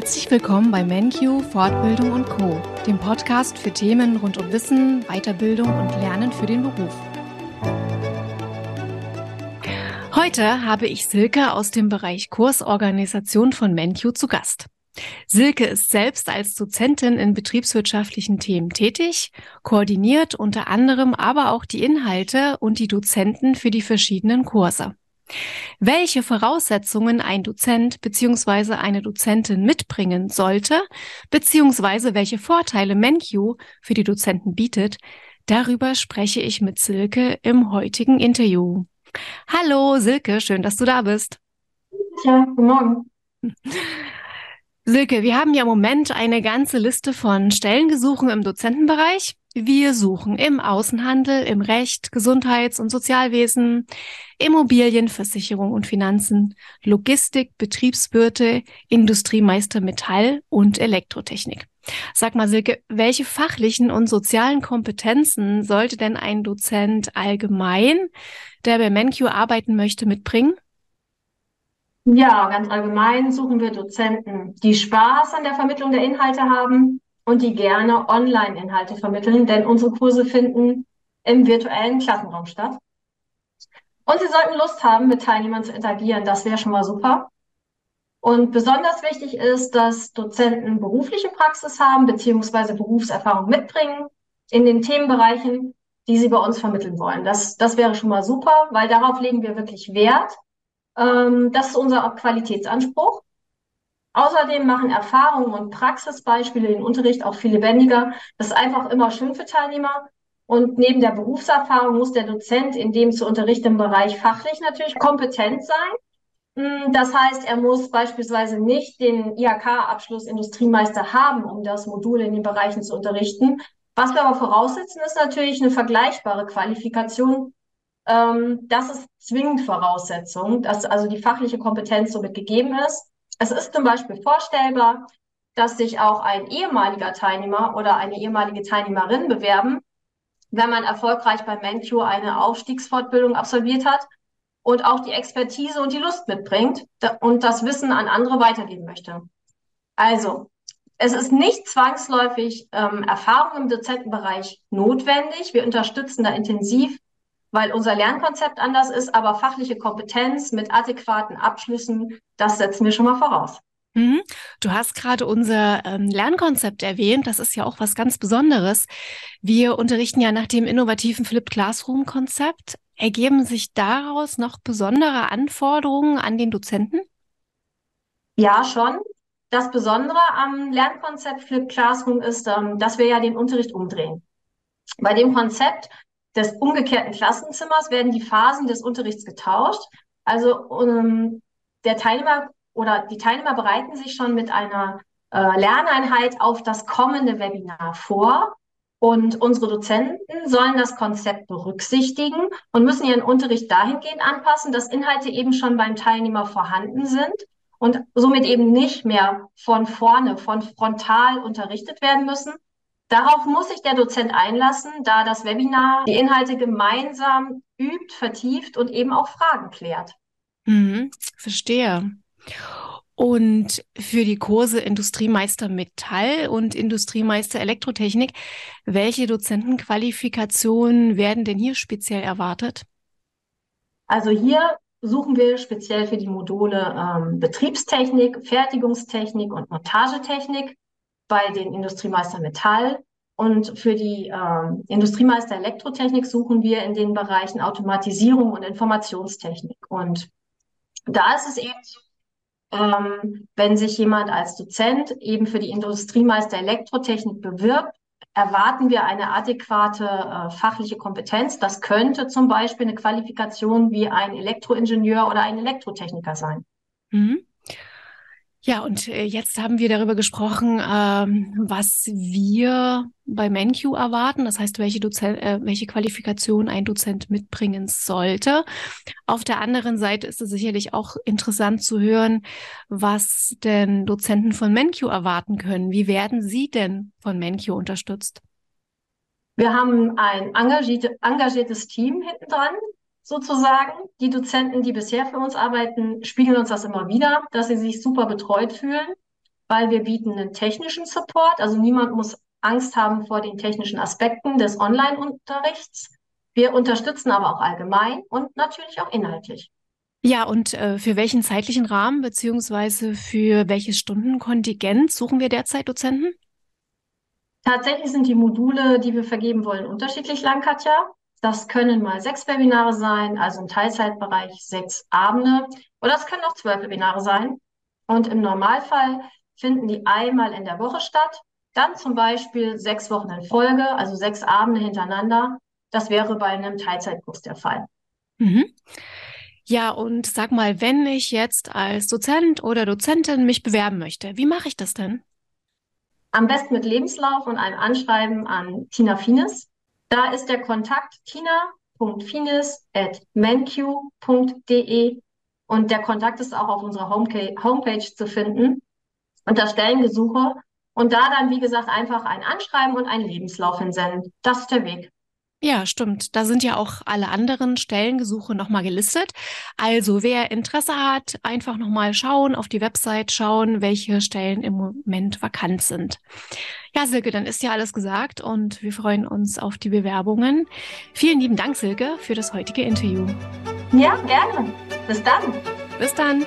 Herzlich willkommen bei MenQ Fortbildung und Co, dem Podcast für Themen rund um Wissen, Weiterbildung und Lernen für den Beruf. Heute habe ich Silke aus dem Bereich Kursorganisation von MenQ zu Gast. Silke ist selbst als Dozentin in betriebswirtschaftlichen Themen tätig, koordiniert unter anderem aber auch die Inhalte und die Dozenten für die verschiedenen Kurse. Welche Voraussetzungen ein Dozent bzw. eine Dozentin mitbringen sollte, beziehungsweise welche Vorteile MenQ für die Dozenten bietet, darüber spreche ich mit Silke im heutigen Interview. Hallo Silke, schön, dass du da bist. Ja, guten Morgen. Silke, wir haben ja im Moment eine ganze Liste von Stellengesuchen im Dozentenbereich. Wir suchen im Außenhandel, im Recht, Gesundheits- und Sozialwesen, Immobilien, Versicherung und Finanzen, Logistik, Betriebswirte, Industriemeister Metall und Elektrotechnik. Sag mal, Silke, welche fachlichen und sozialen Kompetenzen sollte denn ein Dozent allgemein, der bei MenQ arbeiten möchte, mitbringen? Ja, ganz allgemein suchen wir Dozenten, die Spaß an der Vermittlung der Inhalte haben und die gerne Online-Inhalte vermitteln, denn unsere Kurse finden im virtuellen Klassenraum statt. Und sie sollten Lust haben, mit Teilnehmern zu interagieren. Das wäre schon mal super. Und besonders wichtig ist, dass Dozenten berufliche Praxis haben beziehungsweise Berufserfahrung mitbringen in den Themenbereichen, die sie bei uns vermitteln wollen. Das, das wäre schon mal super, weil darauf legen wir wirklich Wert. Ähm, das ist unser Qualitätsanspruch. Außerdem machen Erfahrungen und Praxisbeispiele den Unterricht auch viel lebendiger. Das ist einfach immer schön für Teilnehmer. Und neben der Berufserfahrung muss der Dozent in dem zu unterrichtenden Bereich fachlich natürlich kompetent sein. Hm, das heißt, er muss beispielsweise nicht den IHK-Abschluss Industriemeister haben, um das Modul in den Bereichen zu unterrichten. Was wir aber voraussetzen, ist natürlich eine vergleichbare Qualifikation. Ähm, das ist zwingend Voraussetzung, dass also die fachliche Kompetenz somit gegeben ist. Es ist zum Beispiel vorstellbar, dass sich auch ein ehemaliger Teilnehmer oder eine ehemalige Teilnehmerin bewerben, wenn man erfolgreich bei MenQ eine Aufstiegsfortbildung absolviert hat und auch die Expertise und die Lust mitbringt und das Wissen an andere weitergeben möchte. Also, es ist nicht zwangsläufig ähm, Erfahrung im Dozentenbereich notwendig. Wir unterstützen da intensiv weil unser Lernkonzept anders ist, aber fachliche Kompetenz mit adäquaten Abschlüssen, das setzen wir schon mal voraus. Mhm. Du hast gerade unser ähm, Lernkonzept erwähnt. Das ist ja auch was ganz Besonderes. Wir unterrichten ja nach dem innovativen Flipped Classroom Konzept. Ergeben sich daraus noch besondere Anforderungen an den Dozenten? Ja, schon. Das Besondere am Lernkonzept Flipped Classroom ist, ähm, dass wir ja den Unterricht umdrehen. Bei dem Konzept des umgekehrten Klassenzimmers werden die Phasen des Unterrichts getauscht. Also um, der Teilnehmer oder die Teilnehmer bereiten sich schon mit einer äh, Lerneinheit auf das kommende Webinar vor. Und unsere Dozenten sollen das Konzept berücksichtigen und müssen ihren Unterricht dahingehend anpassen, dass Inhalte eben schon beim Teilnehmer vorhanden sind und somit eben nicht mehr von vorne, von frontal unterrichtet werden müssen, Darauf muss sich der Dozent einlassen, da das Webinar die Inhalte gemeinsam übt, vertieft und eben auch Fragen klärt. Mhm, verstehe. Und für die Kurse Industriemeister Metall und Industriemeister Elektrotechnik, welche Dozentenqualifikationen werden denn hier speziell erwartet? Also hier suchen wir speziell für die Module ähm, Betriebstechnik, Fertigungstechnik und Montagetechnik bei den Industriemeister Metall. Und für die ähm, Industriemeister Elektrotechnik suchen wir in den Bereichen Automatisierung und Informationstechnik. Und da ist es eben so, ähm, wenn sich jemand als Dozent eben für die Industriemeister Elektrotechnik bewirbt, erwarten wir eine adäquate äh, fachliche Kompetenz. Das könnte zum Beispiel eine Qualifikation wie ein Elektroingenieur oder ein Elektrotechniker sein. Mhm. Ja, und äh, jetzt haben wir darüber gesprochen, ähm, was wir bei MenQ erwarten. Das heißt, welche, Dozent, äh, welche Qualifikation ein Dozent mitbringen sollte. Auf der anderen Seite ist es sicherlich auch interessant zu hören, was denn Dozenten von MenQ erwarten können. Wie werden sie denn von MenQ unterstützt? Wir haben ein engagiertes Team hinten dran, sozusagen. Die Dozenten, die bisher für uns arbeiten, spiegeln uns das immer wieder, dass sie sich super betreut fühlen. weil wir bieten einen technischen Support. Also niemand muss Angst haben vor den technischen Aspekten des Online-Unterrichts. Wir unterstützen aber auch allgemein und natürlich auch inhaltlich. Ja, und äh, für welchen zeitlichen Rahmen beziehungsweise für welches Stundenkontingent suchen wir derzeit Dozenten? Tatsächlich sind die Module, die wir vergeben wollen, unterschiedlich lang, Katja. Das können mal sechs Webinare sein, also im Teilzeitbereich sechs Abende. Oder es können auch zwölf Webinare sein. Und im Normalfall finden die einmal in der Woche statt. Dann zum Beispiel sechs Wochen in Folge, also sechs Abende hintereinander. Das wäre bei einem Teilzeitkurs der Fall. Mhm. Ja, und sag mal, wenn ich jetzt als Dozent oder Dozentin mich bewerben möchte, wie mache ich das denn? Am besten mit Lebenslauf und einem Anschreiben an Tina Fines. Da ist der Kontakt tina.fines.menq.de und der Kontakt ist auch auf unserer Homepage zu finden unter Stellengesuche und da dann, wie gesagt, einfach ein Anschreiben und einen Lebenslauf hinsenden. Das ist der Weg. Ja, stimmt. Da sind ja auch alle anderen Stellengesuche nochmal gelistet. Also wer Interesse hat, einfach nochmal schauen, auf die Website schauen, welche Stellen im Moment vakant sind. Ja, Silke, dann ist ja alles gesagt und wir freuen uns auf die Bewerbungen. Vielen lieben Dank, Silke, für das heutige Interview. Ja, gerne. Bis dann. Bis dann.